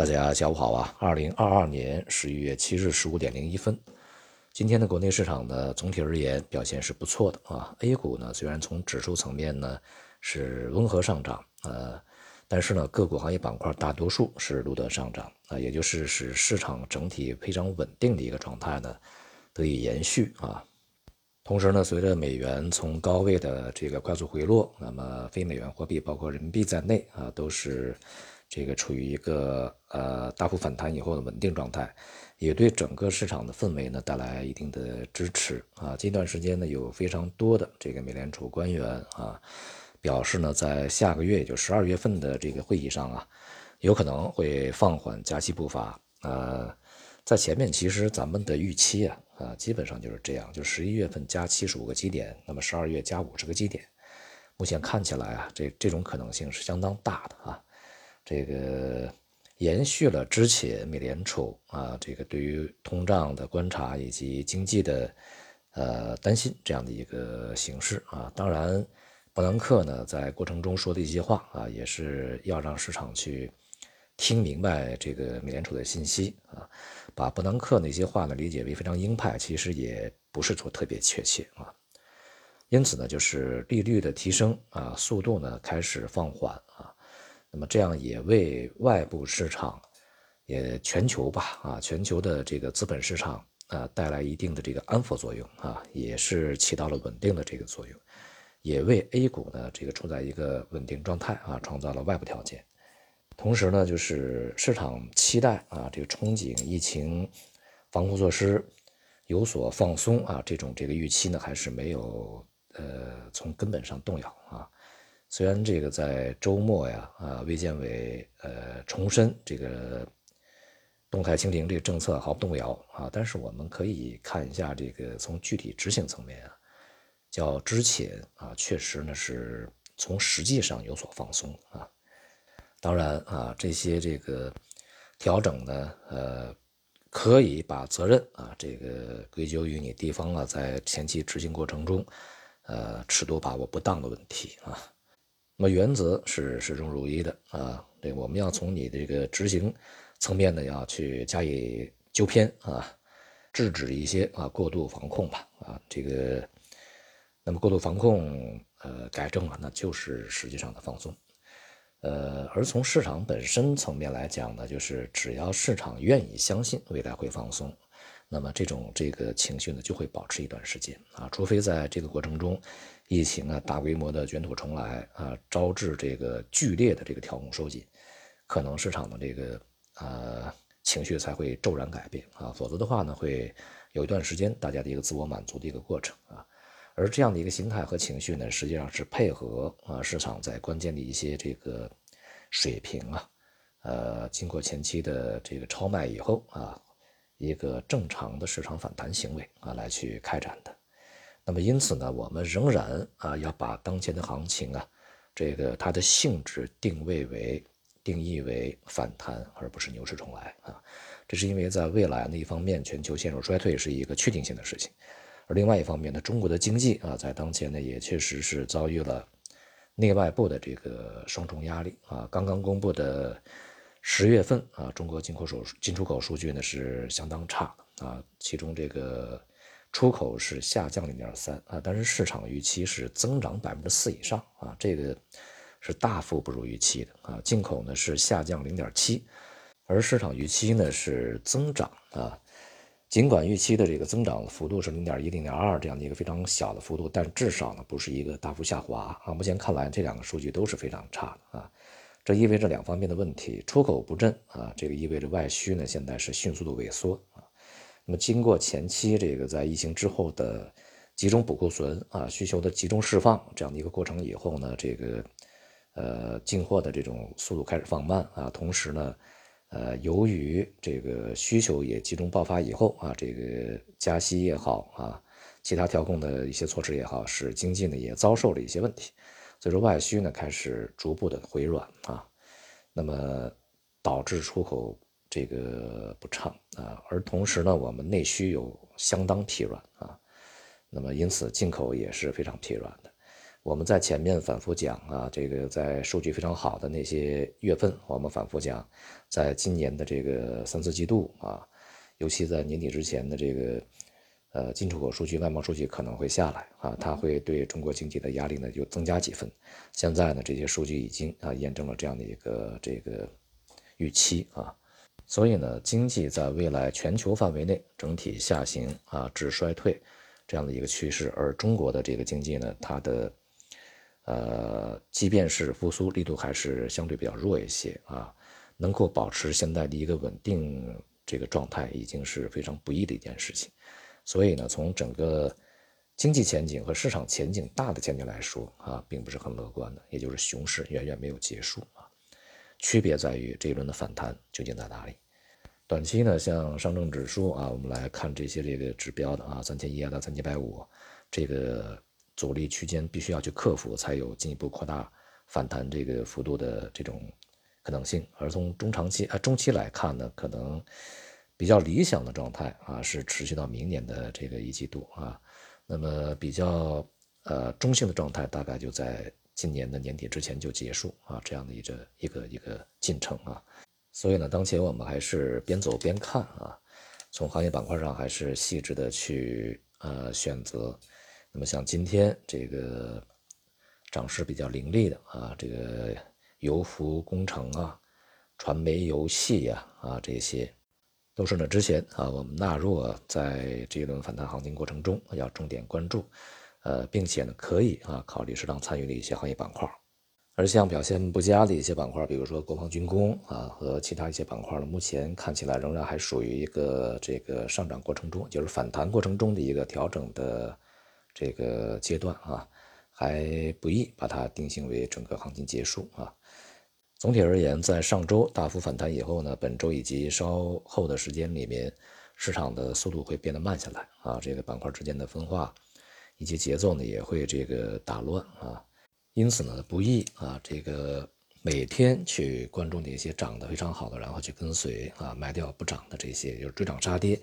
大家下午好啊！二零二二年十一月七日十五点零一分，今天的国内市场呢，总体而言表现是不错的啊。A 股呢，虽然从指数层面呢是温和上涨，呃，但是呢，个股行业板块大多数是录得上涨啊，也就是使市场整体非常稳定的一个状态呢得以延续啊。同时呢，随着美元从高位的这个快速回落，那么非美元货币包括人民币在内啊，都是。这个处于一个呃大幅反弹以后的稳定状态，也对整个市场的氛围呢带来一定的支持啊。近段时间呢，有非常多的这个美联储官员啊表示呢，在下个月也就十二月份的这个会议上啊，有可能会放缓加息步伐。呃，在前面其实咱们的预期啊啊基本上就是这样，就十一月份加七十五个基点，那么十二月加五十个基点。目前看起来啊，这这种可能性是相当大的啊。这个延续了之前美联储啊，这个对于通胀的观察以及经济的呃担心这样的一个形式啊。当然，伯南克呢在过程中说的一些话啊，也是要让市场去听明白这个美联储的信息啊。把伯南克那些话呢理解为非常鹰派，其实也不是说特别确切啊。因此呢，就是利率的提升啊，速度呢开始放缓。那么这样也为外部市场，也全球吧啊，全球的这个资本市场啊带来一定的这个安抚作用啊，也是起到了稳定的这个作用，也为 A 股呢这个处在一个稳定状态啊创造了外部条件。同时呢，就是市场期待啊这个憧憬疫情防控措施有所放松啊这种这个预期呢还是没有呃从根本上动摇啊。虽然这个在周末呀，啊，卫健委呃重申这个动态清零这个政策毫不动摇啊，但是我们可以看一下这个从具体执行层面啊，叫之前啊，确实呢是从实际上有所放松啊。当然啊，这些这个调整呢，呃，可以把责任啊这个归咎于你地方啊在前期执行过程中，呃，尺度把握不当的问题啊。那么原则是始终如一的啊，对，我们要从你这个执行层面呢，要去加以纠偏啊，制止一些啊过度防控吧啊，这个，那么过度防控呃改正了，那就是实际上的放松，呃，而从市场本身层面来讲呢，就是只要市场愿意相信未来会放松。那么这种这个情绪呢，就会保持一段时间啊，除非在这个过程中，疫情啊大规模的卷土重来啊，招致这个剧烈的这个调控收紧，可能市场的这个呃情绪才会骤然改变啊，否则的话呢，会有一段时间大家的一个自我满足的一个过程啊，而这样的一个心态和情绪呢，实际上是配合啊市场在关键的一些这个水平啊，呃，经过前期的这个超卖以后啊。一个正常的市场反弹行为啊，来去开展的。那么因此呢，我们仍然啊要把当前的行情啊，这个它的性质定位为定义为反弹，而不是牛市重来啊。这是因为在未来呢，一方面全球陷入衰退是一个确定性的事情，而另外一方面呢，中国的经济啊，在当前呢也确实是遭遇了内外部的这个双重压力啊。刚刚公布的。十月份啊，中国进口数进出口数据呢是相当差啊，其中这个出口是下降零点三啊，但是市场预期是增长百分之四以上啊，这个是大幅不如预期的啊。进口呢是下降零点七，而市场预期呢是增长啊。尽管预期的这个增长幅度是零点一、零点二这样的一个非常小的幅度，但至少呢不是一个大幅下滑啊。目前看来，这两个数据都是非常差的啊。这意味着两方面的问题：出口不振啊，这个意味着外需呢现在是迅速的萎缩啊。那么经过前期这个在疫情之后的集中补库存啊，需求的集中释放这样的一个过程以后呢，这个呃进货的这种速度开始放慢啊。同时呢，呃由于这个需求也集中爆发以后啊，这个加息也好啊，其他调控的一些措施也好，使经济呢也遭受了一些问题。所以说外需呢开始逐步的回软啊，那么导致出口这个不畅啊，而同时呢我们内需有相当疲软啊，那么因此进口也是非常疲软的，我们在前面反复讲啊，这个在数据非常好的那些月份，我们反复讲，在今年的这个三四季度啊，尤其在年底之前的这个呃进出口数据、外贸数据可能会下来啊，它会对中国经济的压力呢就增加几分。现在呢，这些数据已经啊验证了这样的一个这个预期啊，所以呢，经济在未来全球范围内整体下行啊至衰退这样的一个趋势，而中国的这个经济呢，它的呃，即便是复苏力度还是相对比较弱一些啊，能够保持现在的一个稳定这个状态，已经是非常不易的一件事情。所以呢，从整个经济前景和市场前景大的前景来说啊，并不是很乐观的，也就是熊市远远没有结束啊。区别在于这一轮的反弹究竟在哪里？短期呢，像上证指数啊，我们来看这些这个指标的啊，三千一到三千百五这个。阻力区间必须要去克服，才有进一步扩大反弹这个幅度的这种可能性。而从中长期啊中期来看呢，可能比较理想的状态啊是持续到明年的这个一季度啊。那么比较呃中性的状态大概就在今年的年底之前就结束啊，这样的一个一个一个进程啊。所以呢，当前我们还是边走边看啊，从行业板块上还是细致的去呃选择。那么像今天这个涨势比较凌厉的啊，这个油服工程啊、传媒游戏呀啊这些，都是呢之前啊我们纳入在这一轮反弹行情过程中要重点关注，呃，并且呢可以啊考虑适当参与的一些行业板块。而像表现不佳的一些板块，比如说国防军工啊和其他一些板块呢，目前看起来仍然还属于一个这个上涨过程中，就是反弹过程中的一个调整的。这个阶段啊，还不易把它定性为整个行情结束啊。总体而言，在上周大幅反弹以后呢，本周以及稍后的时间里面，市场的速度会变得慢下来啊。这个板块之间的分化以及节奏呢，也会这个打乱啊。因此呢，不易啊，这个每天去关注那些涨得非常好的，然后去跟随啊，卖掉不涨的这些，就是追涨杀跌，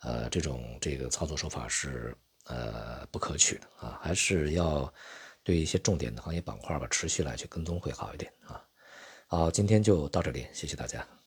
呃，这种这个操作手法是。呃，不可取的啊，还是要对一些重点的行业板块吧，持续来去跟踪会好一点啊。好，今天就到这里，谢谢大家。